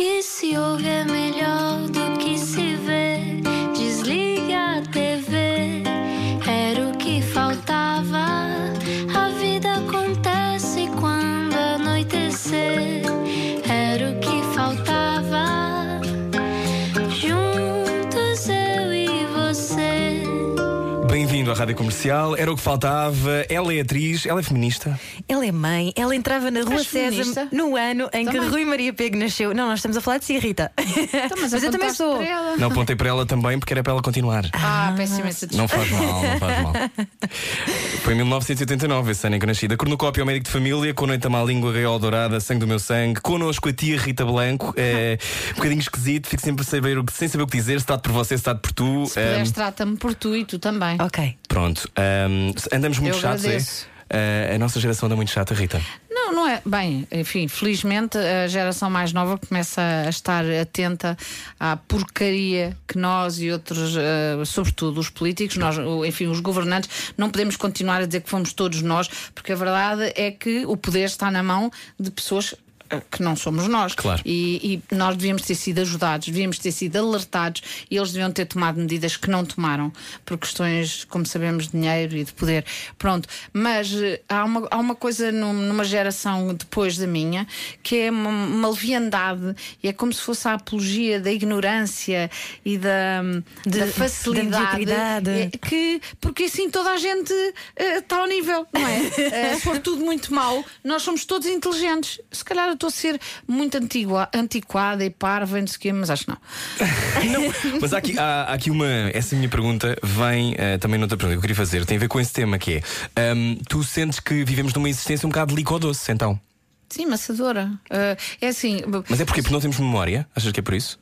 que se ouve Rádio Comercial, era o que faltava. Ela é atriz, ela é feminista. Ela é mãe, ela entrava na Rua És César no ano em que Também. Rui Maria Pego nasceu. Não, nós estamos a falar de si, Rita. Então, mas, eu também sou. para ela. Não apontei para ela também porque era para ela continuar. Ah, peço imensa desculpa. Não faz mal, não faz mal. Foi em 1989, esse ano em que eu nasci. Da cornucópia ao médico de família, com noite a má língua, gaiola dourada, sangue do meu sangue. Connosco a tia Rita Blanco. É um bocadinho esquisito, fico sempre saber o que- sem saber o que dizer. Se está por você, se está por tu. Se Ahm, puderes, trata-me por tu e tu também. Ok. Pronto. Ahm, andamos muito Eu chatos, é? agradeço. Ah, a nossa geração anda muito chata, Rita. Não, não é. Bem, enfim, felizmente a geração mais nova começa a estar atenta à porcaria que nós e outros, eh, sobretudo os políticos, nós, enfim, os governantes, não podemos continuar a dizer que fomos todos nós, porque a verdade é que o poder está na mão de pessoas. Que não somos nós. Claro. E, e nós devíamos ter sido ajudados, devíamos ter sido alertados e eles deviam ter tomado medidas que não tomaram por questões, como sabemos, de dinheiro e de poder. Pronto. Mas eh, há uma, há uma coisa num- numa geração depois da minha que é uma, uma leviandade e é como se fosse a apologia da ignorância e da, De- da da facilidade. mediocridade. É, que, porque assim toda a gente eh, está ao nível, não é? Eh, se for tudo muito mau, nós somos todos inteligentes. Se calhar estou a ser muito antigua, antiquada e parva e não sei o quê, mas acho que não. Mas há aqui, há, há aqui uma. Essa minha pergunta vem eh, também noutra pergunta que eu queria fazer. Tem a ver com esse tema que é: ahm, tu sentes que vivemos numa existência um bocado de líquido doce, então? Sim, maçadora. Eh, é assim. Mas é porquê? Porque não temos memória? Achas que é por isso?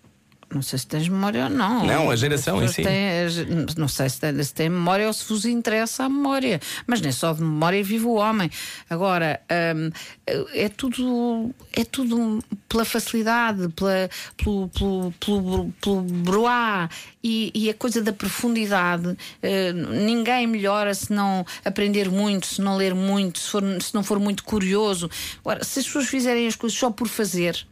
Não sei se tens memória ou não. Não, a geração em si. têm- não sei se tem, se memória ou se vos interessa a memória. Mas nem só de memória vive o homem. Agora, hum, é tudo é tudo pela facilidade, pela, pelo, pelo, pelo, pelo broá e, e a coisa da profundidade. Eh, ninguém melhora se não aprender muito, se não ler muito, se, for, se não for muito curioso. Agora, se as pessoas fizerem as coisas só por fazer.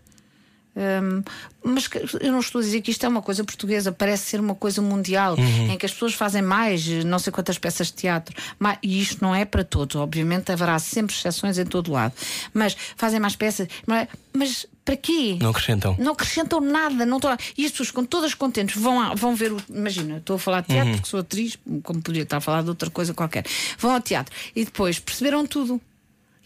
Hum, mas eu não estou a dizer que isto é uma coisa portuguesa, parece ser uma coisa mundial, em que as pessoas fazem mais, não sei quantas peças de teatro, ma- e isto não é para todos, obviamente haverá sempre exceções em todo lado, mas fazem mais peças, mas, mas para quê? Não acrescentam. Não acrescentam nada, não lá. E as pessoas ficam todas contentes, vão, a- vão ver o. Imagina, estou a falar de teatro, porque sou atriz, como podia estar a falar de outra coisa qualquer. Vão ao teatro e depois perceberam tudo.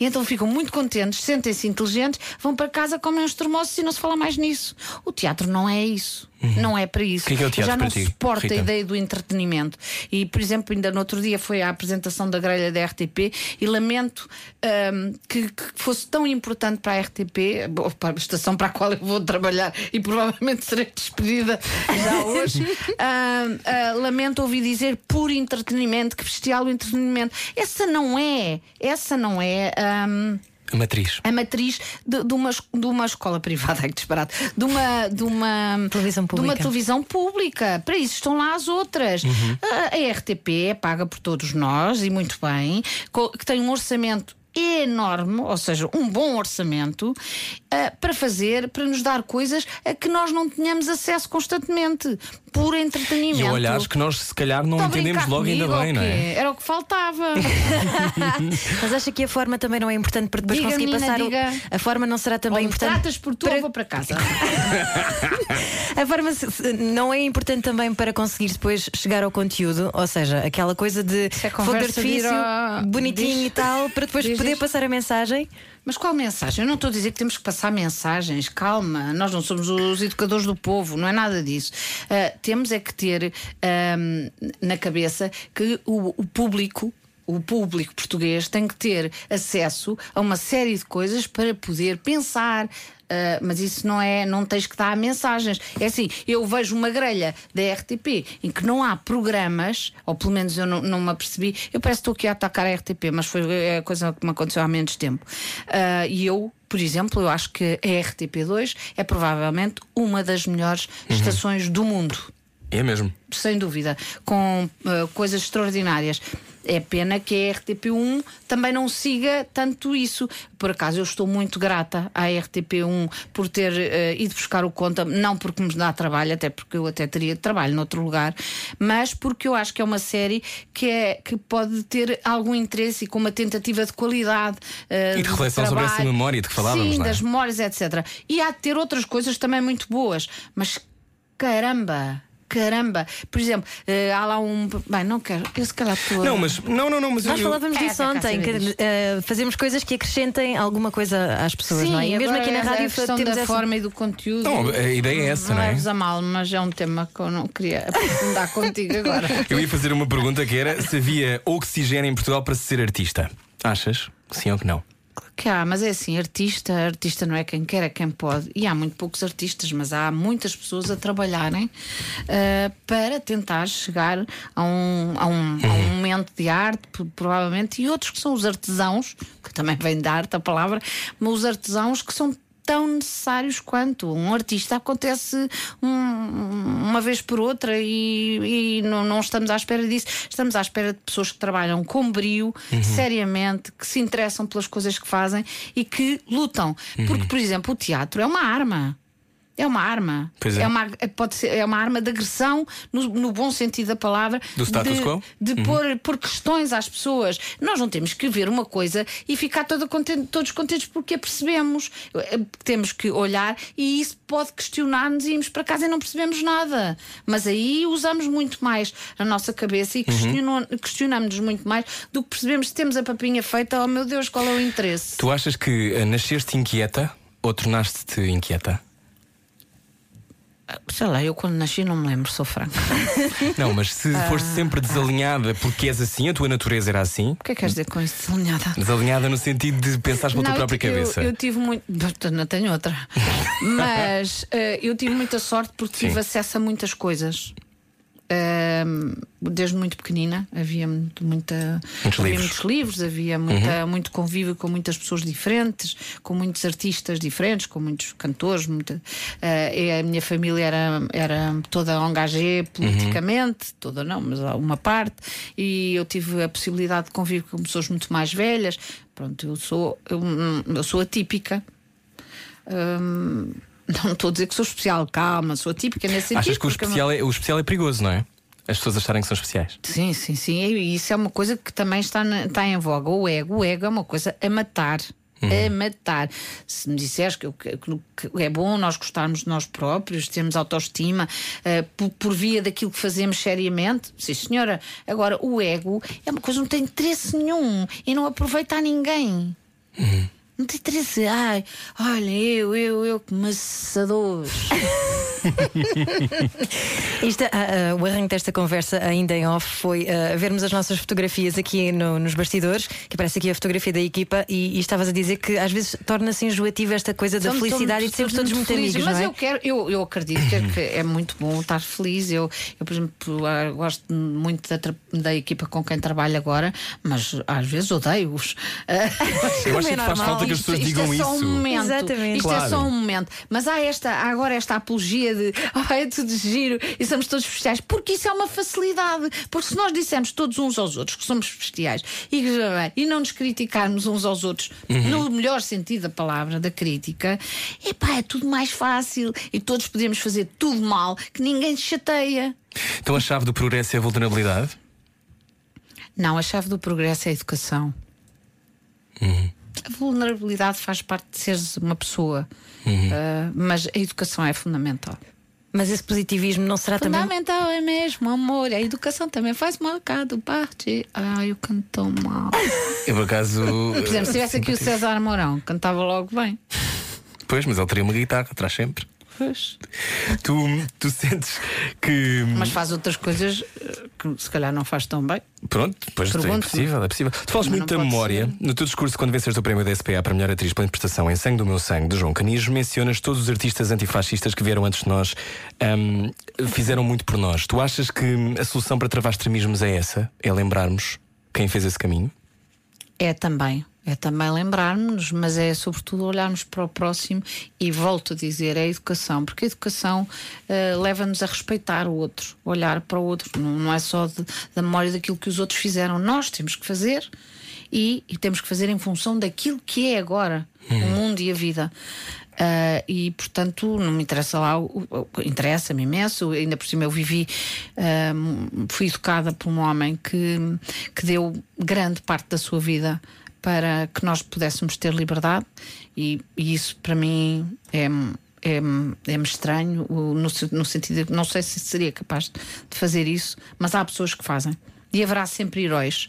E então ficam muito contentes, sentem-se inteligentes, vão para casa, comem uns termossos e não se fala mais nisso. O teatro não é isso. Não é para isso. Que é que é o teatro Já para não ti, suporta Rita? a ideia do entretenimento. E, por exemplo, ainda no outro dia foi a apresentação da grelha da RTP e lamento ahm, que, que fosse tão importante para a RTP, bom, para a estação para a qual eu vou trabalhar e provavelmente serei despedida já hoje. ahm, ah, lamento ouvir dizer por entretenimento, que bestial o entretenimento. Essa não é, essa não é. A matriz. a matriz de, de uma, de uma escola privada, ai, que disparate, de uma, de uma Televisão De uma pública. televisão pública. Para isso estão lá as outras. A, a RTP é paga por todos nós, e muito bem, que tem um orçamento enorme, ou seja, um bom orçamento, ah, para fazer, para nos dar coisas a que nós não tenhamos acesso constantemente, por entretenimento. E olhares que nós se calhar não entendemos logo ainda comigo, bem, ou não é? Era o que faltava. Mas acha que a forma também não é importante para depois Diga, conseguir menina, passar diga. o. A forma não será Ou também me importante. tratas por tu para- ou vou para casa. A forma não é importante também para conseguir depois chegar ao conteúdo, ou seja, aquela coisa de é fogo de artifício, ao- bonitinho Diz. e tal, para depois Diz, poder passar a mensagem. Mas qual mensagem? Eu não estou a dizer que temos que passar mensagens, calma, nós não somos os educadores do povo, não é nada disso. Ah, temos é que ter na cabeça que o, o público. O público português tem que ter acesso a uma série de coisas para poder pensar. Ah, mas isso não é, não tens que dar mensagens. É assim, eu vejo uma grelha da RTP em que não há programas, ou pelo menos eu não, não me apercebi. Eu parece que estou aqui a atacar a RTP, mas foi a coisa que me aconteceu há menos tempo. Ah, e eu, por exemplo, eu acho que a RTP2 é provavelmente uma das melhores estações do mundo É mesmo. sem dúvida, com uh, coisas extraordinárias. É pena que a RTP1 também não siga tanto isso. Por acaso eu estou muito grata à RTP1 por ter uh, ido buscar o conta, não porque me dá trabalho, até porque eu até teria trabalho noutro lugar, mas porque eu acho que é uma série que, é, que pode ter algum interesse e com uma tentativa de qualidade. Uh, e de reflexão sobre essa memória de que falávamos. Sim, é? das memórias, etc. E há de ter outras coisas também muito boas, mas caramba! Caramba. Por exemplo, uh, há lá um. Bem, não quero. Eu se calhar estou. Não, mas. Não, não, não. Mas Nós eu, falávamos É, disso cá ontem, que uh, fazemos coisas que acrescentem alguma coisa às pessoas, Sim, não é? E mesmo agora aqui na a rádio questão temos da essa. forma e do conteúdo. Não, a ideia é essa, não é? leves a mal, mas é um tema que eu não queria aprofundar contigo agora. Eu ia fazer uma pergunta que era se havia oxigênio em Portugal para se ser artista. Achas? que Sim ou que não? Que há, mas é assim, artista, artista não é quem quer, é quem pode. E há muito poucos artistas, mas há muitas pessoas a trabalharem ah, para tentar chegar a um, a, um, a um momento de arte, provavelmente, e outros que são os artesãos, que também vem da arte a palavra, mas os artesãos que são tão necessários quanto. Um artista acontece um- uma vez por outra e, e não, não estamos à espera disso. Estamos à espera de pessoas que trabalham com brio seriamente, que se interessam pelas coisas que fazem e que lutam. Porque por exemplo o teatro é uma arma é uma arma. Pois é. uma, pode ser, é uma arma de agressão, no, no bom sentido da palavra. Do status de, quo? De pôr, pôr questões às pessoas. Nós não temos que ver uma coisa e ficar toda contente- todos contentes porque a percebemos. Eh, Temos que olhar e isso pode questionar-nos e irmos para casa e não percebemos nada. Mas aí usamos muito mais a nossa cabeça e questionam- questionamos-nos muito mais do que percebemos se temos a papinha feita. Oh meu Deus, qual é o interesse? Tu achas que eh, nasceste inquieta ou tornaste-te inquieta? Sei lá, eu quando nasci não me lembro, sou franca. Não, mas se foste sempre desalinhada porque és assim, a tua natureza era assim, O que é que queres dizer com isso, desalinhada? desalinhada no sentido de pensares pela tua eu própria eu- cabeça. Eu, tive muito. Não tenho outra. Mas eh, eu tive muita sorte porque tive Sim. acesso a muitas coisas. Desde muito pequenina havia muito, muita Muitos havia livros. Uhum. muitos livros, havia muita, muito convívio com muitas pessoas diferentes, com muitos artistas diferentes, com muitos cantores. Muita, e a minha família era, era toda engagée politicamente, toda não, mas há uma parte, e eu tive a possibilidade de conviver com pessoas muito mais velhas. Pronto, eu sou, eu, eu sou atípica. Hum, não estou a dizer que sou especial, calma, sou atípica nesse sentido. Achas que o especial, é, o especial é perigoso, não é? As pessoas acharem que são especiais. Sim, sim, sim. E isso é uma coisa que também está, na- está em voga. O ego. O ego é uma coisa a matar. A matar. Se me disseres que, que- que é bom nós gostarmos de nós próprios, termos autoestima eh, por, por via daquilo que fazemos seriamente, sim, senhora. Agora, o ego é uma coisa que não tem interesse nenhum e não aproveita a ninguém. Não tem interesse. Ai, olha, eu, eu, eu que maçadores. Isto, ah, ah, o arranque desta conversa, ainda em off, foi ah, vermos as nossas fotografias aqui no- nos bastidores, que aparece aqui a fotografia da equipa, e, e estavas a dizer que às vezes torna-se enjoativa esta coisa da Somos felicidade e de sermos todos muito felizes, amigos, Mas não é? eu quero, eu, eu acredito que é, que é muito bom estar feliz. Eu, eu por exemplo, gosto muito da, da equipa com quem trabalho agora, mas às vezes odeio-os. Eu acho que é faz normal. falta que as isto, pessoas isto digam é só isso. um momento. Exatamente. Isto Claro. é só um momento. Mas há, esta, há agora esta apologia de oh, é tudo giro e somos todos bestiais, porque isso é uma facilidade. Porque se nós dissermos todos uns aos outros que somos bestiais e, e não nos criticarmos uns aos outros no melhor sentido da palavra, da crítica, epá, é tudo mais fácil e todos podemos fazer tudo mal que ninguém se chateia. Então a chave do progresso é a vulnerabilidade? Não, a chave do progresso é a educação. A vulnerabilidade faz parte de seres uma pessoa, Ah, mas a educação é fundamental. Mas esse positivismo não será também. Fundamental é mesmo, amor. A educação também faz marcado parte. Ai, eu canto tão mal. Eu por acaso. Por exemplo, se tivesse aqui o César Mourão, cantava logo bem. Pois, mas ele teria uma guitarra, traz sempre. Pois. Tu, tu sentes que. Mas faz outras coisas eh, que se calhar não faz tão bem. Pronto, pois é possível, é possível. Tu falas muito da memória. ser. No teu discurso, quando venceste o prémio da SPA para melhor atriz pela interpretação em Sangue do Meu Sangue, de João Canijo, mencionas todos os artistas antifascistas que vieram antes de nós, ahm, fizeram muito por nós. Tu achas que a solução para travar extremismos é essa? É lembrarmos quem fez esse caminho? É também. É também lembrarmos-nos, mas é sobretudo olharmos para o próximo e volto a dizer, é a educação, porque a educação uh, leva-nos a respeitar o outro, olhar para o outro, não, não é só de, da memória daquilo que os outros fizeram, nós temos que fazer e, e temos que fazer em função daquilo que é agora o mundo e a vida. Uh, e portanto não me interessa lá, interessa-me imenso. Ainda por cima eu vivi, uh, fui educada por um homem que, que deu grande parte da sua vida para que nós pudéssemos ter liberdade, e, e isso para mim é. É, é-me estranho, no, no sentido de não sei se seria capaz de fazer isso, mas há pessoas que fazem. E haverá sempre heróis.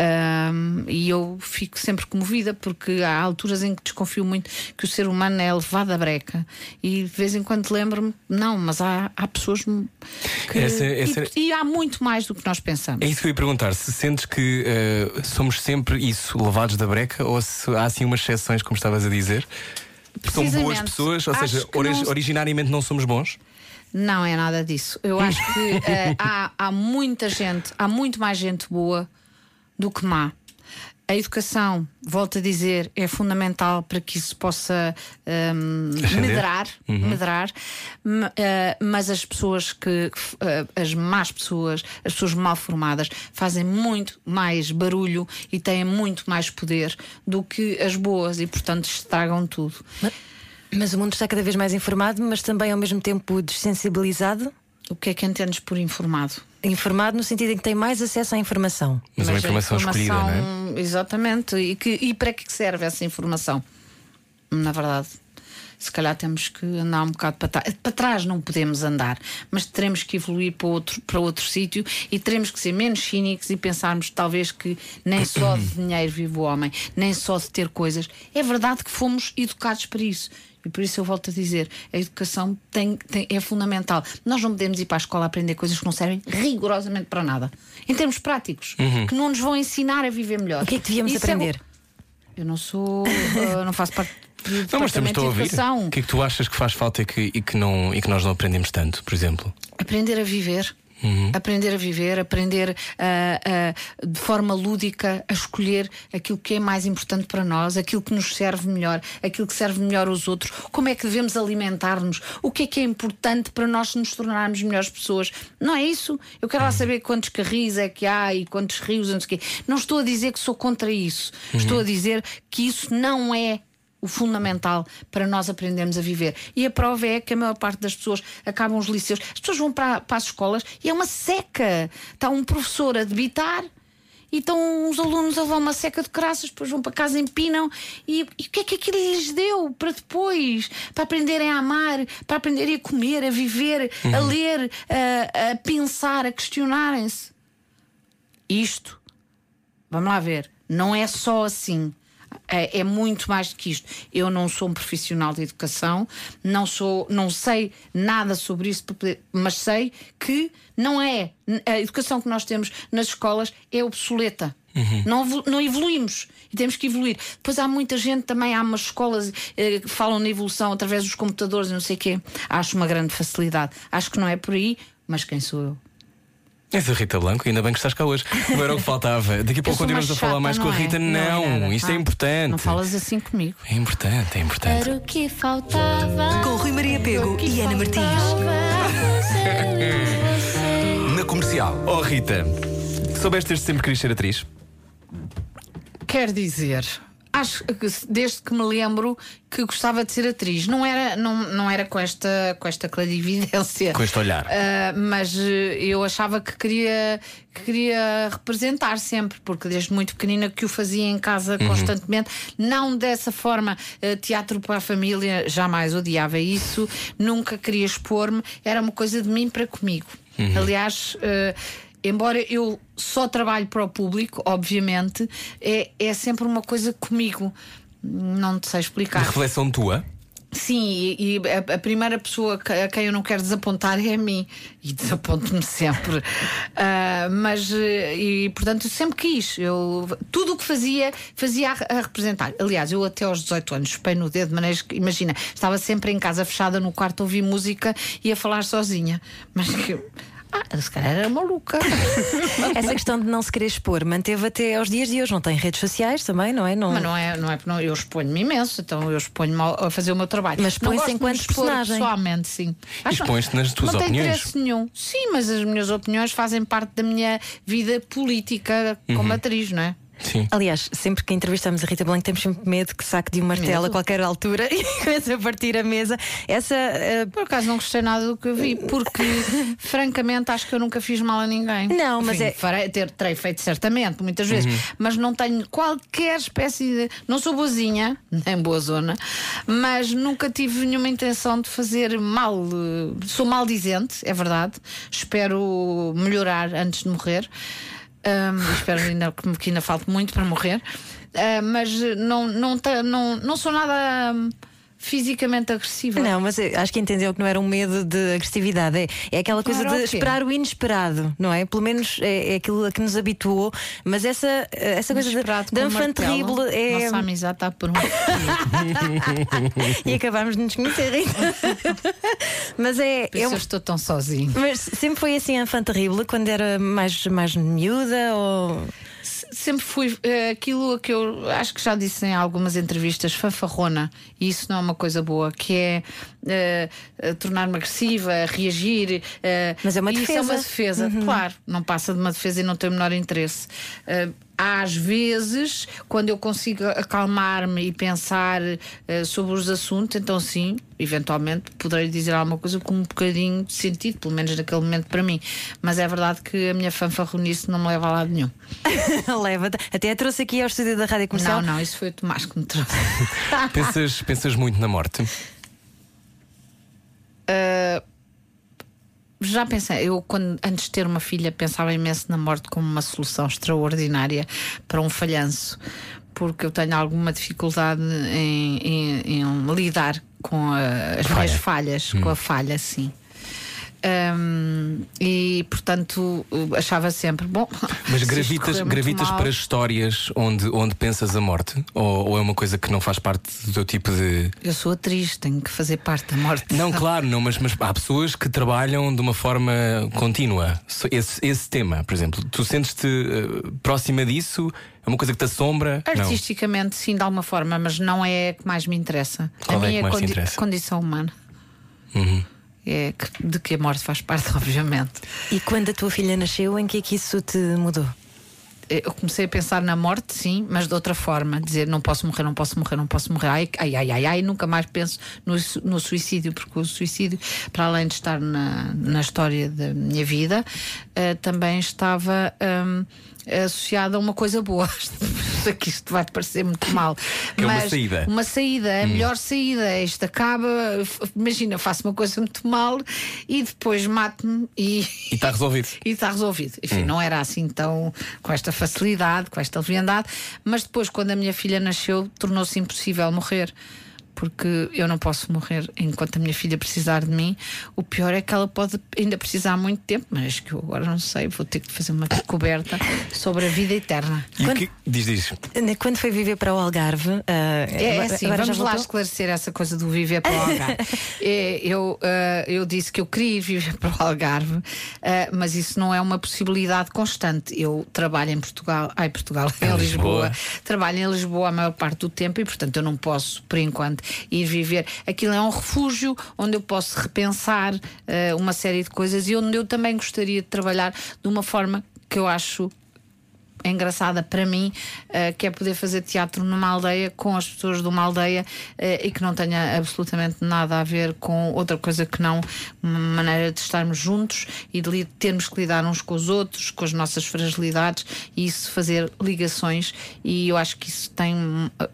Um, e eu fico sempre comovida porque há alturas em que desconfio muito que o ser humano é levado à breca e de vez em quando lembro-me, não, mas há, há pessoas que. Essa, essa... E, e, há muito mais do que nós pensamos. É isso que eu ia perguntar: se sentes que uh, somos sempre isso, levados da breca, ou se há assim umas exceções, como estavas a dizer? São boas pessoas, ou seja, ori não... originariamente não somos bons? Não é nada disso. Eu acho que uh, há, há muita gente, há muito mais gente boa do que má. A educação, volto a dizer, é fundamental para que isso possa um, medrar, uhum. medrar uh, mas as pessoas que, uh, as más pessoas, as pessoas mal formadas, fazem muito mais barulho e têm muito mais poder do que as boas e, portanto, estragam tudo. Mas, mas o mundo está cada vez mais informado, mas também ao mesmo tempo dessensibilizado? O que é que entendes por informado? Informado no sentido em que tem mais acesso à informação. Mas, uma informação, informação escolhida, não é? Exatamente. E, que, e para que serve essa informação? Na verdade, se calhar temos que andar um bocado para trás. Para trás não podemos andar, mas teremos que evoluir para outro, para outro sítio e teremos que ser menos cínicos e pensarmos talvez que nem só de dinheiro vive o homem, nem só de ter coisas. É verdade que fomos educados para isso. E por isso eu volto a dizer: a educação tem, tem, é fundamental. Nós não podemos ir para a escola aprender coisas que não servem rigorosamente para nada. Em termos práticos, uhum. que não nos vão ensinar a viver melhor. O que é que devíamos isso é aprender? É... Eu não sou. uh, não faço parte. Não, mas estamos a ouvir. O que é que tu achas que faz falta e que, e que, não, e que nós não aprendemos tanto, por exemplo? Aprender a viver. Uhum. Aprender a viver, aprender uh, uh, de forma lúdica a escolher aquilo que é mais importante para nós, aquilo que nos serve melhor, aquilo que serve melhor aos outros, como é que devemos alimentar-nos, o que é que é importante para nós nos tornarmos melhores pessoas. Não é isso? Eu quero lá saber quantos carris é que há e quantos rios, não sei o quê. Não estou a dizer que sou contra isso. Uhum. Estou a dizer que isso não é o fundamental para nós aprendermos a viver. E a prova é que a maior parte das pessoas acabam os liceus. As pessoas vão para, para as escolas e é uma seca. Está um professor a debitar e estão uns alunos a levar uma seca de craças, depois vão para casa, empinam. E, e o que é que aquilo lhes deu para depois? Para aprenderem a amar, para aprenderem a comer, a viver, uhum. a ler, a, a pensar, a questionarem-se. Isto, vamos lá ver, não é só assim é, é, muito mais do que isto. Eu não sou um profissional de educação, não sou, não sei nada sobre isso, mas sei que não é a educação que nós temos nas escolas é obsoleta. Uhum. Não, não evoluímos e temos que evoluir. Depois há muita gente também, há umas escolas eh, que falam na evolução através dos computadores e não sei o quê. Acho uma grande facilidade. Acho que não é por aí, mas quem sou eu? És a Rita Blanco, ainda bem que estás cá hoje. Não era o que faltava. Daqui a pouco continuamos a falar mais com a Rita. Não, é? não isto é ah, é importante. Não falas assim comigo. É importante, é importante. Era o que faltava. Com Rui Maria Pego e Ana Martins. Na comercial. Oh Rita, soubeste desde sempre querer ser atriz? Quer dizer, Acho que desde que me lembro que gostava de ser atriz. Não era, não, não era com esta, com esta clarividência. Com este olhar. Uh, mas uh, eu achava que queria, que queria representar sempre, porque desde muito pequenina que o fazia em casa uhum. constantemente. Não dessa forma, uh, teatro para a família, jamais odiava isso. Nunca queria expor-me. Era uma coisa de mim para comigo. Uhum. Aliás embora eu só trabalhe para o público, obviamente, é, é sempre uma coisa comigo. Não te sei explicar. Reflexão tua? Sim, e, e a, a, primeira pessoa a quem eu não quero desapontar é a mim. E desaponto-me sempre. Uh, mas, e portanto, eu sempre quis. Eu, tudo o que fazia, fazia a, a, representar. Aliás, eu até aos 18 anos chupei no dedo, de maneira que, imagina, estava sempre em casa fechada no quarto a ouvir música e a falar sozinha. Mas que Ah, se calhar era maluca. Essa questão de não se querer expor manteve até aos dias de hoje. Não tem redes sociais também, não é? Não... Mas não é, não é porque não, eu exponho-me imenso, então eu exponho-me a fazer o meu trabalho. Mas não põe-se gosto de me enquanto expor personagem. Pessoalmente, sim. Expões-te nas tuas não opiniões. Não tem interesse nenhum. Sim, mas as minhas opiniões fazem parte da minha vida política como Uhum. atriz, não é? Sim. Aliás, sempre que entrevistamos a Rita Blanco temos sempre medo que saque de um martelo a qualquer altura e comece a partir a mesa. Essa. eh, Por acaso não gostei nada do que eu vi, porque francamente acho que eu nunca fiz mal a ninguém. Não, mas Enfim, é- Farei, ter, terei feito certamente, muitas vezes, mas não tenho qualquer espécie de. Não sou boazinha, nem boa zona, mas nunca tive nenhuma intenção de fazer mal. eh, Sou maldizente, é verdade. Espero melhorar antes de morrer. Ahm, espero ainda que, que ainda falte muito para morrer. Ah, mas não, não, não, não sou nada hum, fisicamente agressiva. Não, mas eu acho que entendeu que não era um medo de agressividade. É, é aquela coisa Era o de quê? esperar o inesperado, não é? Pelo menos é, é aquilo a que nos habituou. Mas essa, essa coisa de, martelo. terrible é. Nossa amizade está por um. e acabámos de nos conhecer, Rita. mas é. Por é isso um- eu estou tão sozinho. Mas sempre foi assim enfant terrible quando era mais, mais miúda ou. Sempre fui eh, aquilo que eu acho que já disse em algumas entrevistas, fanfarrona, e isso não é uma coisa boa, que é eh, tornar-me agressiva, reagir. eh, Mas é uma e Isso é defesa. Uhum. uma defesa, claro, não passa de uma defesa e não tem o menor interesse. Eh, às vezes, quando eu consigo acalmar-me e pensar eh, sobre os assuntos, então sim, eventualmente poderei dizer alguma coisa com um bocadinho de sentido, pelo menos naquele momento para mim. Mas é verdade que a minha fanfarronice não me leva a lado nenhum. Leva-te. Até a trouxe aqui ao estúdio da Rádio Comercial. Não, não, isso foi o Tomás que me trouxe. Pensas, pensas muito na morte? Já pensei, eu quando antes de ter uma filha pensava imenso na morte como uma solução extraordinária para um falhanço, porque eu tenho alguma dificuldade em, em- em lidar com a- as Falha. minhas falhas, com a falha, sim. Hum, e portanto achava sempre bom. Mas se gravitas, gravitas mal- para histórias onde, onde pensas a morte? Ou, ou é uma coisa que não faz parte do teu tipo de. Eu sou atriz, tenho que fazer parte da morte. Não, claro, não, mas, mas há pessoas que trabalham de uma forma contínua. Esse, esse tema, por exemplo, tu sentes-te eh, próxima disso? É uma coisa que te assombra? Não. Artisticamente, sim, de alguma forma, mas não é a que mais me interessa. Qual a é a minha te condi- interessa? condição humana. Uhum. É que- de que a morte faz parte, obviamente. E quando a tua filha nasceu, em que é que isso te mudou? Eu comecei a pensar na morte, sim, mas de outra forma. Dizer não posso morrer, não posso morrer, não posso morrer. Ai, ai, ai, ai, ai. Nunca mais penso no, no suicídio, porque o suicídio, para além de estar na, na história da minha vida, eh, também estava. associado a uma coisa boa. Sei que isto vai parecer muito mal. Que é uma mas saída. Uma saída, a melhor saída. Isto acaba, imagina, faço uma coisa muito mal e depois mato-me e. E está resolvido. E está resolvido. Enfim, não era assim tão com esta facilidade, com esta leviandade, mas depois, quando a minha filha nasceu, tornou-se impossível morrer. Porque eu não posso morrer enquanto a minha filha precisar de mim. O pior é que ela pode ainda precisar muito tempo, mas que eu agora não sei, vou ter que fazer uma descoberta sobre a vida eterna. E Quando- o que diz, diz? Quando foi viver para o Algarve. ah, É, agora- assim, vamos lá esclarecer essa coisa do viver para o Algarve. É, eu, ah, eu disse que eu queria ir viver para o Algarve, ah, mas isso não é uma possibilidade constante. Eu trabalho em Portugal, ai, Portugal, em, Em Lisboa. Lisboa. trabalho em Lisboa a maior parte do tempo e, portanto, eu não posso, por enquanto, ir viver. Aquilo é um refúgio onde eu posso repensar ah, uma série de coisas e onde eu também gostaria de trabalhar de uma forma que eu acho engraçada para mim, eh, que é poder fazer teatro numa aldeia com as pessoas de uma aldeia eh, e que não tenha absolutamente nada a ver com outra coisa que não uma maneira de estarmos juntos e de termos que lidar uns com os outros, com as nossas fragilidades e isso fazer ligações e eu acho que isso tem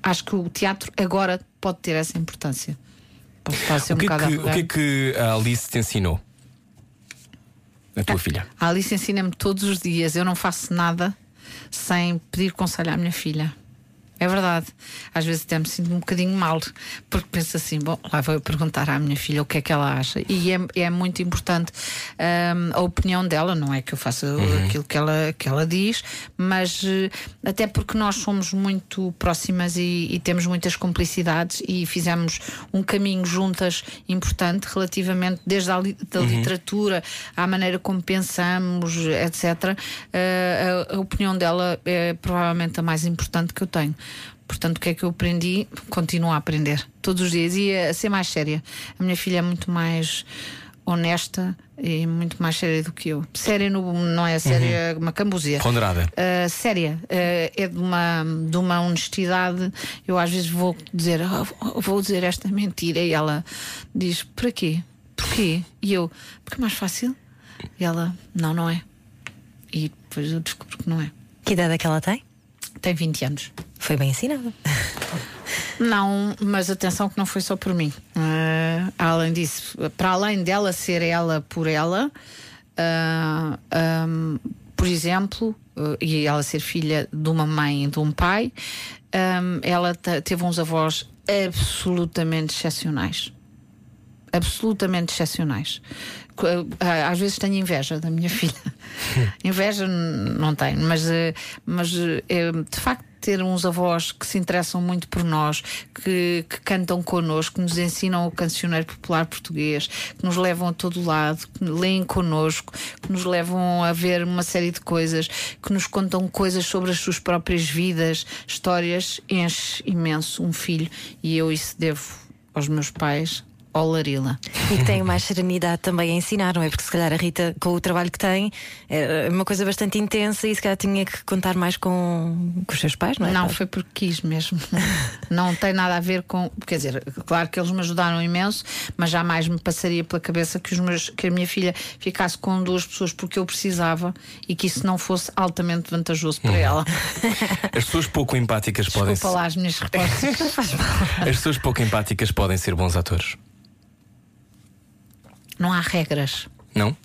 acho que o teatro agora pode ter essa importância. Posso estar a ser O um que, é bocado que, o que é que a Alice te ensinou? A tua filha. A Alice ensina-me todos os dias, eu não faço nada sem pedir conselho à minha filha. É verdade. Às vezes até me sinto um bocadinho mal, porque penso assim: bom, lá vou eu perguntar à minha filha o que é que ela acha. E é, é muito importante hum, a opinião dela, não é que eu faça aquilo que ela, que ela diz, mas eh, até porque nós somos muito próximas e, e temos muitas complicidades e fizemos um caminho juntas importante relativamente desde a li- da literatura à maneira como pensamos, etc. Eh, a, a opinião dela é provavelmente a mais importante que eu tenho. Portanto, o que é que eu aprendi? Continuo a aprender todos os dias e a ser mais séria. A minha filha é muito mais honesta e muito mais séria do que eu. Séria no- não é séria, uma cambuzia. Ponderada. Uh, séria, uh, é de uma, de uma honestidade. Eu às vezes vou dizer, "Ah, vou- vou dizer esta mentira, e ela diz: para quê? Porquê? E eu, porque é mais fácil. E ela, não, não é. E depois eu descubro que não é. Que idade é que ela tem? Tem 20 anos. Foi bem ensinada. Não, mas atenção que não foi só por mim. Ah, além disso, para além dela ser ela por ela, ah, ahm, por exemplo, ah, e ela ser filha de uma mãe e de um pai, ahm, ela te- teve uns avós absolutamente excepcionais. Absolutamente excepcionais. Às vezes tenho inveja da minha filha. inveja não tenho, mas, eh, mas eh, de facto ter uns avós que se interessam muito por nós, que, que cantam connosco, que nos ensinam o cancioneiro popular português, que nos levam a todo lado, que leem connosco, que nos levam a ver uma série de coisas, que nos contam coisas sobre as suas próprias vidas, histórias, enche imenso um filho. E eu isso devo aos meus pais, ao Larila. E que tem mais serenidade também a ensinar, não é? Porque se calhar a Rita, com o trabalho que tem, é uma coisa bastante intensa e se calhar tinha que contar mais com, com os seus pais, não é? Não, foi porque quis mesmo. Não tem nada a ver com. Quer dizer, claro que eles me ajudaram imenso, mas jamais me passaria pela cabeça que, os meus, que a minha filha ficasse com duas pessoas porque eu precisava e que isso não fosse altamente vantajoso para ela. As pessoas pouco empáticas podem Desculpa lá as minhas respostas. As pessoas pouco empáticas podem ser bons atores. Não há regras. Não?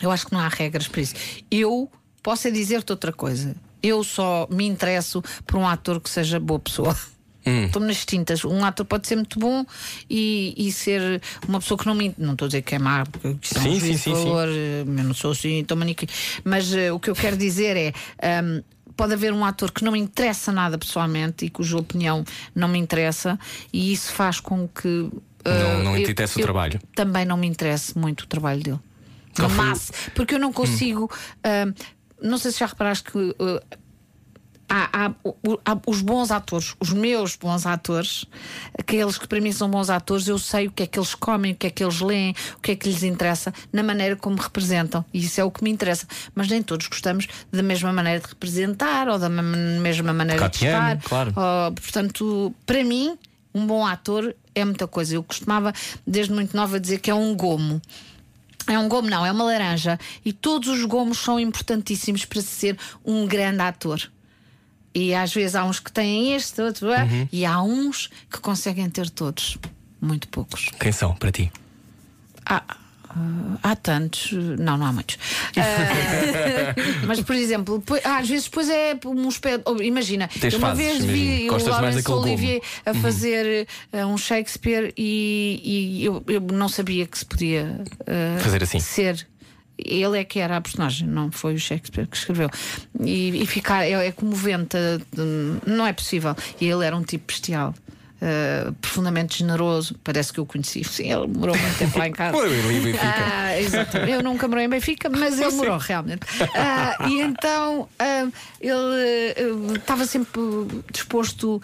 Eu acho que não há regras para isso. Eu posso é dizer-te outra coisa. Eu só me interesso por um ator que seja boa pessoa. Estou-me nas tintas. Um ator pode ser muito bom e, e ser uma pessoa que não me. Não estou a dizer que é má, porque isso é um Sim, sim, sim, sim. valor. eh, Eu não sou assim tão manique. Mas eh, o que eu quero dizer é. ahm, Pode haver um ator que não me interessa nada pessoalmente e cuja opinião não me interessa, e isso faz com que. Não- ah, não o trabalho. Também não me interessa muito o trabalho dele. Qual foi Mas, porque eu não consigo. ah, não sei se já reparaste que. ah, há, há- há os bons atores, os meus bons atores, aqueles que para mim são bons atores, eu sei o que é que eles comem, o que é que eles leem, o que é que lhes interessa, na maneira como representam. E isso é o que me interessa. Mas nem todos gostamos da mesma maneira de representar ou da ma- mesma maneira Tocar de estar. claro. Oh, portanto, para mim, um bom ator é muita coisa. Eu costumava, desde muito nova, dizer que é um gomo. É um gomo, não, é uma laranja. E todos os gomos são importantíssimos para ser um grande ator. E às vezes há uns que têm este, outro, ah, Uhum. e há uns que conseguem ter todos. Muito poucos. Quem são para ti? Há, ah, há tantos, não, não há muitos. Ah, mas, por exemplo, depois- às vezes depois é um oh, Imagina, Tens eu uma fases, vez vi o Laurence gomo. Olivier a fazer ah, um Shakespeare e, e eu, eu não sabia que se podia ah, Fazer assim. ser. Ele é que era a personagem, não foi o Shakespeare que escreveu. E, e ficar, é, é comovente, ah, não é possível. E ele era um tipo bestial. Ah, profundamente generoso, parece que eu o conheci. Sim, ele morou muito tempo lá em casa. Em Benfica. Ah. Eu nunca morei em Benfica, mas ele morou realmente. Ah, e então ah, ele ah, estava sempre disposto.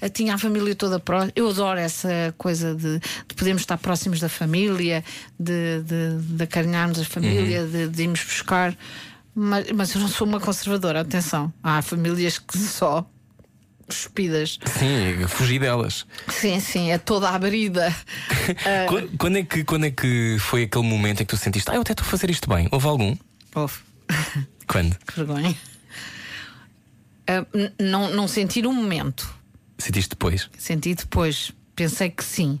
a tinha a família toda próxima. Eu adoro essa coisa de, de podermos estar próximos da família, de, de, de acarinharmos a família, Uhum. de, de irmos buscar. Mas, mas eu não sou uma conservadora, atenção. Há famílias que só despidas. Sim, fugi delas. Sim, sim, é toda a brida. Ah, Quando, quando é que, quando é que foi aquele momento em que tu sentiste, ah, eu até estou a fazer isto bem? Houve algum? Ouve. Quando? Que vergonha. N- não, não senti no momento, Sentiste depois? senti depois. Pensei que sim.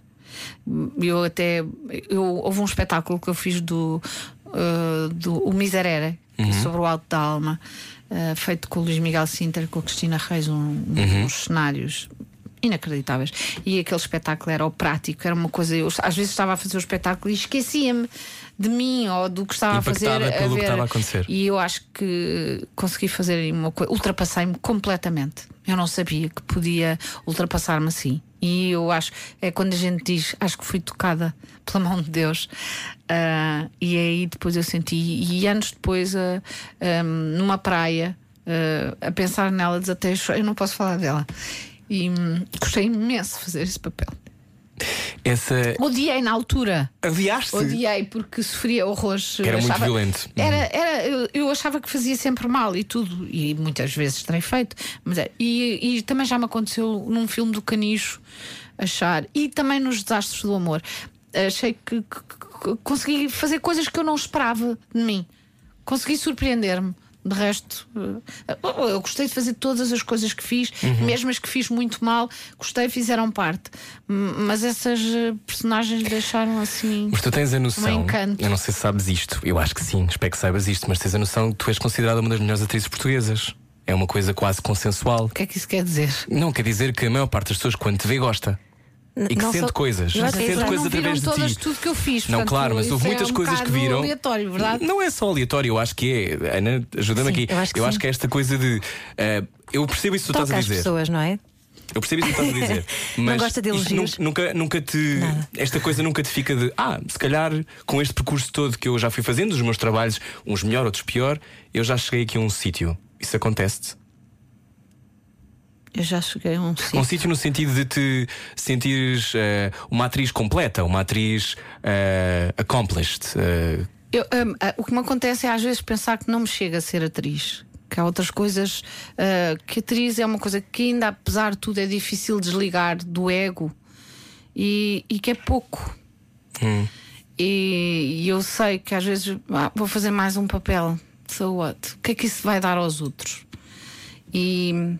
Eu até. Eu, houve um espetáculo que eu fiz do. ah, do o Miserere, é sobre o Alto da Alma. Uh, feito com o Luís Miguel Sinter, com a Cristina Reis, um, Uhum. uns cenários inacreditáveis. E aquele espetáculo era o prático, era uma coisa. Eu às vezes estava a fazer o espetáculo e esquecia-me de mim ou do que estava a fazer. Impactada a pelo que estava a acontecer. E eu acho que consegui fazer uma coisa, ultrapassei-me completamente. Eu não sabia que podia ultrapassar-me assim. E eu acho, é quando a gente diz, acho que fui tocada pela mão de Deus. Ah, e aí depois eu senti, e anos depois, ah, ah, numa praia, ah, a pensar nela, desatei, eu não posso falar dela. E hum, gostei imenso de fazer esse papel. Essa. Odiei na altura. Aliás-te. Odiei porque sofria horrores. Era muito achava- violento. Era, era, eu, eu achava que fazia sempre mal e tudo, e muitas vezes terei feito. Mas é- e, e também já me aconteceu num filme do Canicho achar, e também nos Desastres do Amor. Achei que, que- que consegui fazer coisas que eu não esperava de mim. Consegui surpreender-me. De resto, eh, eu gostei de fazer todas as coisas que fiz, Uhum. mesmo as que fiz muito mal, gostei, fizeram parte. Mas essas eh, personagens deixaram assim. Mas tu tens a noção, Um encanto. eu não sei se sabes isto, eu acho que sim, espero que saibas isto, mas tens a noção que tu és considerada uma das melhores atrizes portuguesas. É uma coisa quase consensual. O que é que isso quer dizer? Não quer dizer que a maior parte das pessoas, quando te vê, gosta. E que não sente só- coisas. Eu acho que Sente coisas não viram através de todas ti. tudo que eu fiz. Não, portanto, claro, mas isso houve é muitas um coisas que bocado viram. aleatório, verdade? Não é só aleatório, eu acho que é. Ana, ajuda-me Sim, aqui. eu acho que sim. é esta coisa de. eh, eu percebo isso que tu estás Toca a às dizer. pessoas, não é? Eu percebo isso que estás a dizer. Não Mas gosta de isto elogios? nu- Nunca, nunca te. Nada. Esta coisa nunca te fica de. Ah, se calhar com este percurso todo que eu já fui fazendo, os meus trabalhos, uns melhor, outros pior, eu já cheguei aqui a um sítio. Isso acontece-te? Eu já cheguei a um Um sítio. sítio no sentido de te sentires eh, uma atriz completa, uma atriz eh, accomplished. eh, Eu, ah, o que me acontece é às vezes pensar que não me chega a ser atriz. Que há outras coisas. que atriz é uma coisa que ainda, apesar de tudo, é difícil desligar do ego e, e que é pouco. hum. E, e eu sei que às vezes ah, vou fazer mais um papel. So what? O que é que isso vai dar aos outros? E,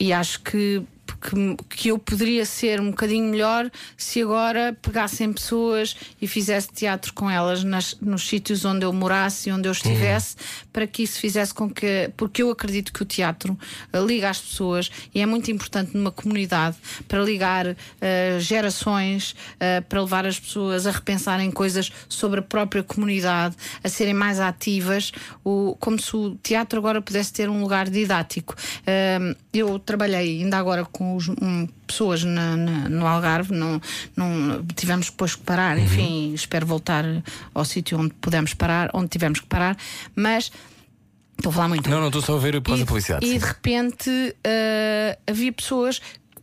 e acho que, que, que eu poderia ser um bocadinho melhor se agora pegassem pessoas e fizesse teatro com elas nas, nos sítios onde eu morasse e onde eu estivesse, para que isso fizesse com que. Porque eu acredito que o teatro eh, liga às pessoas e é muito importante numa comunidade para ligar eh, gerações, eh, para levar as pessoas a repensarem coisas sobre a própria comunidade, a serem mais ativas, o, como se o teatro agora pudesse ter um lugar didático. Eh, eu trabalhei ainda agora com os, um, pessoas na- na- no Algarve, não, não, tivemos depois que parar, enfim, espero voltar ao sítio onde pudemos parar, onde tivemos que parar, mas estou a falar muito. Não, não, estou só a ver causa E- da publicidade. E de repente ah, havia pessoas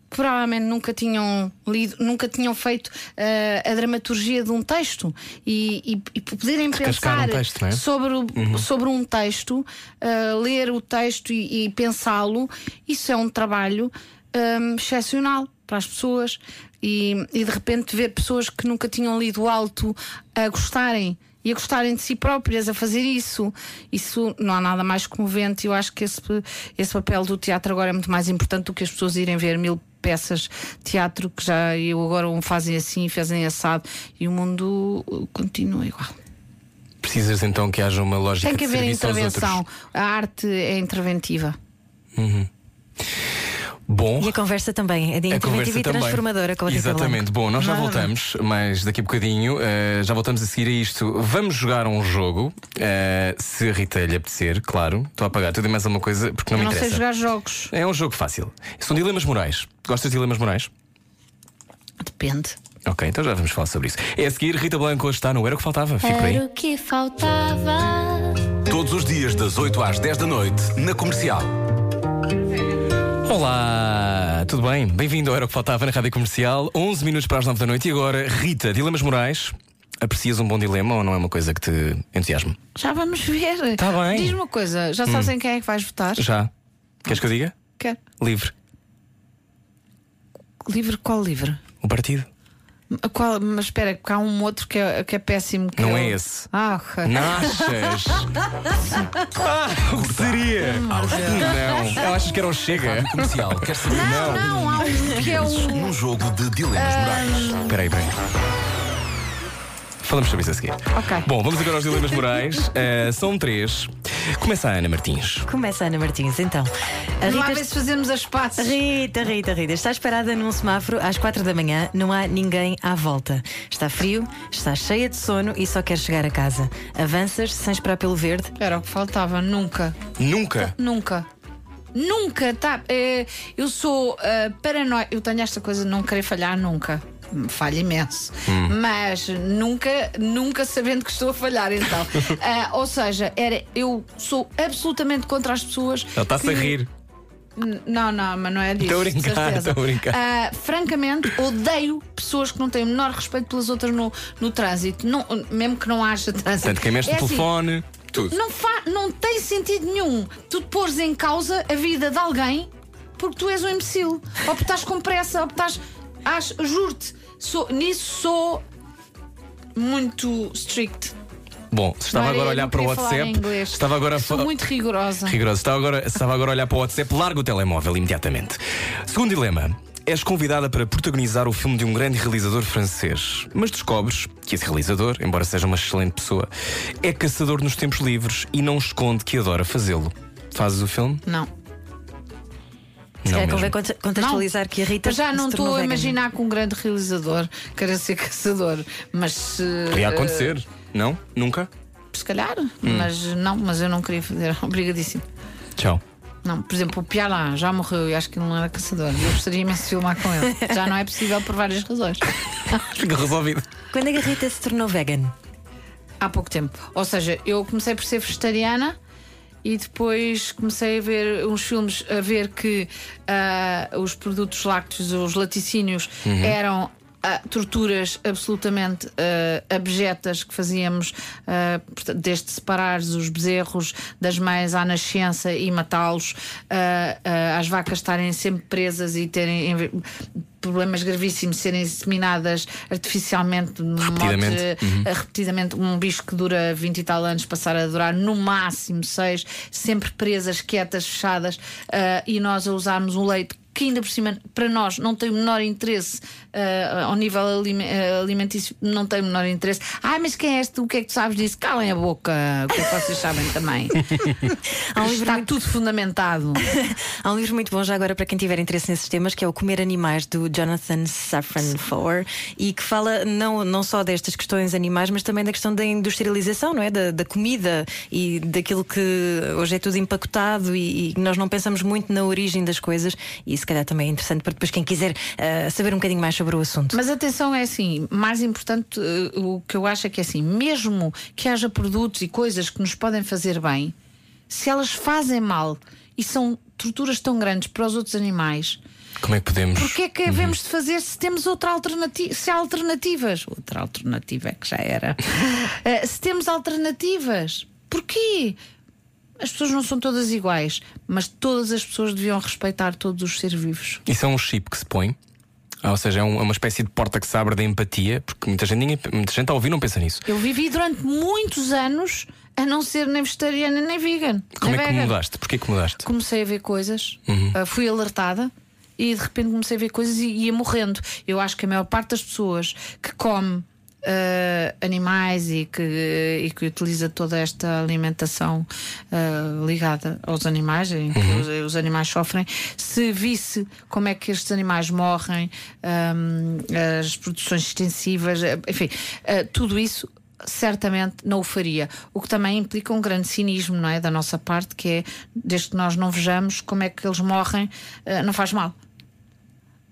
que provavelmente nunca tinham lido, nunca tinham feito ah, a dramaturgia de um texto e, e- e poderem Descascar um pensar texto, é? sobre, o- sobre um texto, ah, ler o texto e, e pensá-lo, isso é um trabalho ah, excepcional para as pessoas e, e de repente ver pessoas que nunca tinham lido alto a gostarem e a gostarem de si próprias a fazer isso. Isso não há nada mais comovente. Eu acho que esse, esse papel do teatro agora é muito mais importante do que as pessoas irem ver mil peças de teatro que já eu agora um fazem assim, fazem assado e o mundo continua igual. Precisas então que haja uma lógica Tem que haver intervenção. A arte é interventiva. Bom. E a conversa também é de A interventiva conversa e transformadora com a Rita Exatamente. Bom, nós já Nada. voltamos, mas daqui a bocadinho eh, já voltamos a seguir a isto. Vamos jogar um jogo, eh, se a Rita lhe apetecer, claro. Estou a apagar tudo e mais alguma coisa porque não Eu me não sei interessa. jogar jogos. É um jogo fácil. São dilemas morais. Gostas de dilemas morais? Depende. Ok, então já vamos falar sobre isso. É a seguir, Rita Blanco hoje está no Era o que Faltava. Fico Era aí. o que faltava. Todos os dias, das 8 às 10 da noite, na comercial. Olá, tudo bem? Bem-vindo ao Era o que Faltava na Rádio Comercial. 11 minutos para as 9 da noite e agora, Rita, dilemas morais. Aprecias um bom dilema ou não é uma coisa que te entusiasme? Já vamos ver. Tá bem. Diz-me uma coisa, já sabes em quem é que vais votar? Já. Queres que eu diga? Quer. Livre. Livre qual livre? O partido. Qual, mas espera, porque há um outro que é, que é péssimo. que Não o- é esse. Ah. Nachas? ah, o que seria? Não. Ela achas que era o Chega? Comercial, quer saber? Não, não, há um que é o. Num jogo de dilemas morais. Peraí, peraí. Falamos sobre isso a seguir. Ok. Bom, vamos agora aos dilemas morais. Uh, são três. Começa a Ana Martins. Começa a Ana Martins, então. A Vamos lá ver Rita, se fazemos as pazes. Rita, Rita, Rita, está esperada num semáforo às quatro da manhã, não há ninguém à volta. Está frio, está cheia de sono e só quer chegar a casa. Avanças sem esperar pelo verde. Era o que faltava, nunca. Nunca. Nunca. Nunca, tá? eh, eu sou uh, paranoica. Eu tenho esta coisa de não querer falhar nunca. Falho imenso. Mas nunca, nunca sabendo que estou a falhar, então. Ah, ou seja, era, eu sou absolutamente contra as pessoas. Ele está-se a que- rir. Não, não, mas não é disso. Estou a brincar, estou a brincar. Ah, francamente, odeio pessoas que não têm o menor respeito pelas outras no, no trânsito. Não, mesmo que não haja trânsito. Portanto, quem mexe É no assim, telefone, tudo. não, fa não tem sentido nenhum tu te pôres em causa a vida de alguém porque tu és um imbecil. Ou porque estás com pressa, ou porque estás. Acho, juro-te, sou, nisso sou muito strict. Bom, se estava agora a olhar para o WhatsApp, estava agora a Sou muito rigorosa. Rigoroso. Estava agora, estava agora a olhar para o WhatsApp, larga o telemóvel imediatamente. Segundo dilema. És convidada para protagonizar o filme de um grande realizador francês, mas descobres que esse realizador, embora seja uma excelente pessoa, é caçador nos tempos livres e não esconde que adora fazê-lo. Fazes o filme? Não. Se Não calhar mesmo. convém conte- contextualizar que a Rita. Já não estou a imaginar que um grande realizador queira ser caçador. Mas se. Podia acontecer. Não? Nunca? Se calhar. Hum. Mas não, mas eu não queria fazer. Obrigadíssimo. Tchau. Não, por exemplo, o Pialá já morreu e acho que ele não era caçador. E eu gostaria imenso de filmar com ele. Já não é possível por várias razões. Fica resolvido. Quando é que a Rita se tornou vegan? Há pouco tempo. Ou seja, eu comecei por ser vegetariana e depois comecei a ver uns filmes a ver que ah, os produtos lácteos, os laticínios, eram. ah, torturas absolutamente ah, abjetas que fazíamos portanto, desde separar os bezerros das mães à nascença e matá-los, ah, ah, as vacas estarem sempre presas e terem em- problemas gravíssimos, serem inseminadas artificialmente modo, Repetidamente. a repetidamente um bicho que dura 20 e tal anos passar a durar no máximo 6, sempre presas, quietas, fechadas, ah, e nós a usarmos um leite que ainda por cima para nós não tem o menor interesse ah, ao nível ah, alimentício, não tem o menor interesse. Ah, mas quem és tu? O que é que tu sabes disso? Calem a boca, o que é que vocês sabem também. Um livro Está muito- tudo fundamentado. Há um livro muito bom já agora para quem tiver interesse nesses temas, que é o Comer Animais, do Jonathan Safran Foer, e que fala não, não só destas questões animais, mas também da questão da industrialização, não é? Da, da comida e daquilo que hoje é tudo empacotado e, e nós não pensamos muito na origem das coisas, e se calhar também é interessante para depois quem quiser ah, saber um bocadinho mais sobre o assunto. Mas atenção, é assim, mais importante, eh, o que eu acho é que é assim, mesmo que haja produtos e coisas que nos podem fazer bem, se elas fazem mal e são torturas tão grandes para os outros animais, Como é que podemos. porque é que havemos de fazer se temos outra alternativa? Se há alternativas, outra alternativa é que já era. Eh, se temos alternativas, porquê? As pessoas não são todas iguais, mas todas as pessoas deviam respeitar todos os seres vivos. Isso é um chip que se põe. Ah, ou seja, é um- é uma espécie de porta que se abre da empatia, porque muita gente, ninguém- muita gente a ouvir não pensa nisso. Eu vivi durante muitos anos a não ser nem vegetariana nem vegan. Como nem é que vegan. mudaste? Porquê que mudaste? Comecei a ver coisas, ah, fui alertada e de repente comecei a ver coisas e ia morrendo. Eu acho que a maior parte das pessoas que come ah, animais e que, e que utiliza toda esta alimentação ah, ligada aos animais, em que os, os animais sofrem, se visse como é que estes animais morrem, ahm, as produções extensivas, ah, enfim, ah, tudo isso certamente não o faria. O que também implica um grande cinismo, não é? Da nossa parte, que é, desde que nós não vejamos como é que eles morrem, eh, não faz mal.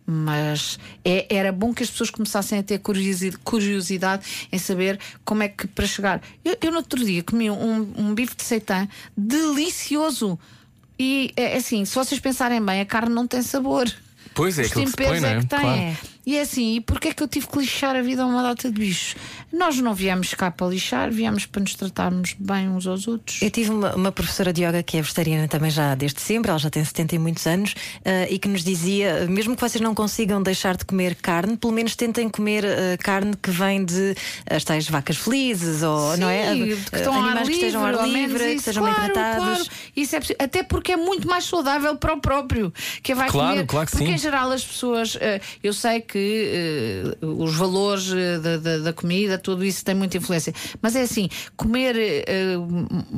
Mas é- era bom que as pessoas começassem a ter curiosi- curiosidade em saber como é que para chegar. Eu, eu no outro dia comi um, um bife de seitã delicioso. E é assim, se vocês pensarem bem, a carne não tem sabor. Pois é, Os que põe, não é? é que tem. Claro. E é assim, e porquê é que eu tive que lixar a vida a uma data de bichos? Nós não viemos cá para lixar, viemos para nos tratarmos bem uns aos outros. Eu tive uma, uma professora de yoga que é vegetariana também já desde sempre, ela já tem 70 e muitos anos, eh, e que nos dizia: mesmo que vocês não consigam deixar de comer carne, pelo menos tentem comer eh, carne que vem de as tais vacas felizes, ou não é? Sim, Eh, que estão animais ar que estejam ao livre, ar livre, que isso. sejam claro, bem tratados. claro. Isso é possi- até porque é muito mais saudável para o próprio que vai Claro, comer. claro que porque sim. em geral as pessoas, eh, eu sei que que eh, os valores eh, da, da- da comida, tudo isso tem muita influência. Mas é assim, comer eh,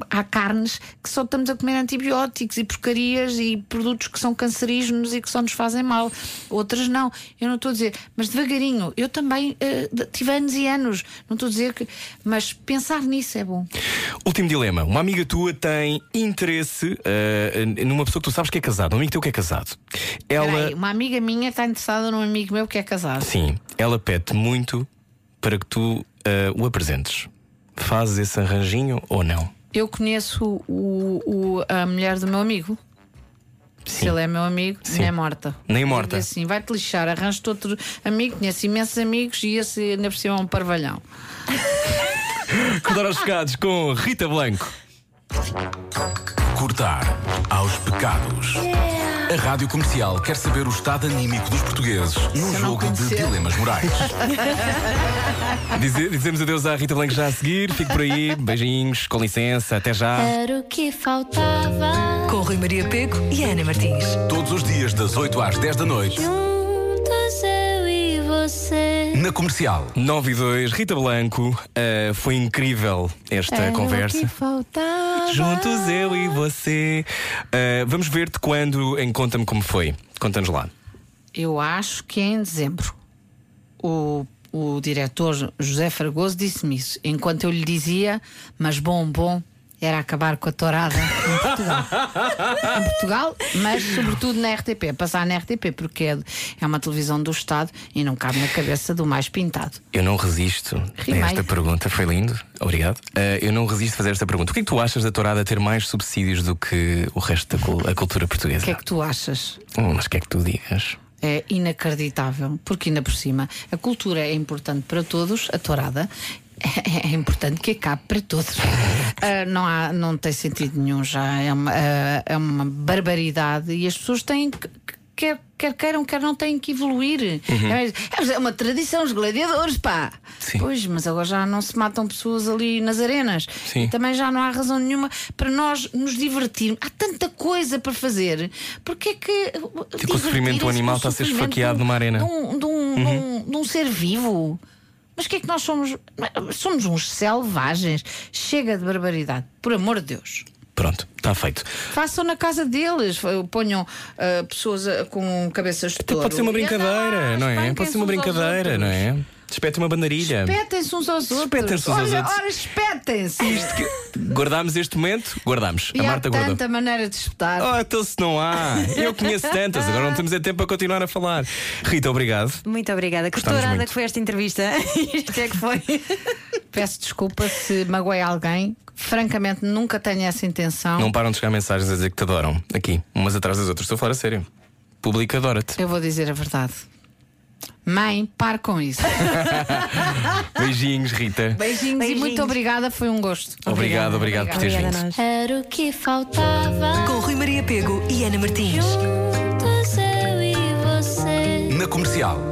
há carnes que só estamos a comer antibióticos e porcarias e produtos que são cancerígenos e que só nos fazem mal. Outras não. Eu não estou a dizer, mas devagarinho. Eu também de- tive anos e anos. Não estou a dizer que. Mas pensar nisso é bom. Último dilema. Uma amiga tua tem interesse eh, numa pessoa que tu sabes que é casada. Um amigo teu que é casado. Ela. Espera aí, uma amiga minha está interessada num amigo meu que é casado. Sim, ela pede muito para que tu eh, o apresentes. Fazes esse arranjinho ou não? Eu conheço o, o- a mulher do meu amigo. Se Sim. ele é meu amigo, Sim. nem é morta. Nem morta. Digo assim, vai-te lixar, arranjo-te outro amigo, conheço imensos amigos e esse ainda por cima é um parvalhão. Acordar aos chegados com Rita Blanco. Cortar aos pecados. A Rádio Comercial quer saber o estado anímico dos portugueses num não jogo de conhecer. dilemas morais. Dize- dizemos adeus à Rita Blanco já a seguir. Fique por aí. Beijinhos, com licença, até já. Era o que faltava. Com Rui Maria Pego e Ana Martins. Todos os dias, das 8 às 10 da noite, Juntos eu e você. Na Comercial. 9 e 2, Rita Blanco. eh, foi incrível esta conversa. faltava. Juntos eu e você. Eh, vamos ver-te quando em Conta-me Como Foi. Conta-nos lá. Eu acho que é em dezembro. O, o diretor José Fragoso disse-me isso. Enquanto eu lhe dizia, mas bom, bom, era acabar com a tourada em Portugal. em Portugal, mas sobretudo na RTP. Passar na RTP, porque é, é uma televisão do Estado e não cabe na cabeça do mais pintado. Eu não resisto a Rimei. esta pergunta. Foi lindo. Obrigado. Eh, eu não resisto a fazer esta pergunta. O que é que tu achas da tourada ter mais subsídios do que o resto da cul- a cultura portuguesa? O que é que tu achas? Hum, mas o que é que tu digas? É inacreditável, porque ainda por cima a cultura é importante para todos, a tourada. É, é importante que acabe para todos. Ah, não, há, não tem sentido nenhum já. É uma, ah, é uma barbaridade e as pessoas têm que. Quer, quer queiram, quer não têm que evoluir. É, é uma tradição, os gladiadores, pá. Sim. Pois, mas agora já não se matam pessoas ali nas arenas. Sim. E também já não há razão nenhuma para nós nos divertirmos. Há tanta coisa para fazer. Porque é que. que o sofrimento do animal está a ser esfaqueado numa arena. De um, de um- de um- de um ser vivo. Mas o que é que nós somos? Somos uns selvagens. Chega de barbaridade, por amor de Deus. Pronto, está feito. Façam na casa deles, ponham ah, pessoas ah, com cabeças de Até touro. pode ser uma brincadeira, andar, não é? Pode ser uma brincadeira, não é? Espete uma bandarilha. Espetem-se uns aos outros. Espetem-se uns aos outros. Ora, espetem-se. Isto que- Guardámos este momento? Guardamos. E a Marta guardou. tanta maneira de espetar. Oh, então se não há. Eu conheço tantas, agora não temos é tempo para continuar a falar. Rita, obrigado. Muito obrigada. Muito. que foi esta entrevista. Isto é que foi. Peço desculpa se magoei alguém. Francamente, nunca tenho essa intenção. Não param de chegar mensagens a dizer que te adoram. Aqui, umas atrás das outras. Estou a falar a sério. Público adora-te. Eu vou dizer a verdade. Mãe, pare com isso. Beijinhos, Rita. Beijinhos, e Beijinhos. muito obrigada, foi um gosto. Obrigado, obrigado por teres vindo. Era o que faltava. Com Rui Maria Pego e Ana Martins. Juntos eu e você. Na Comercial.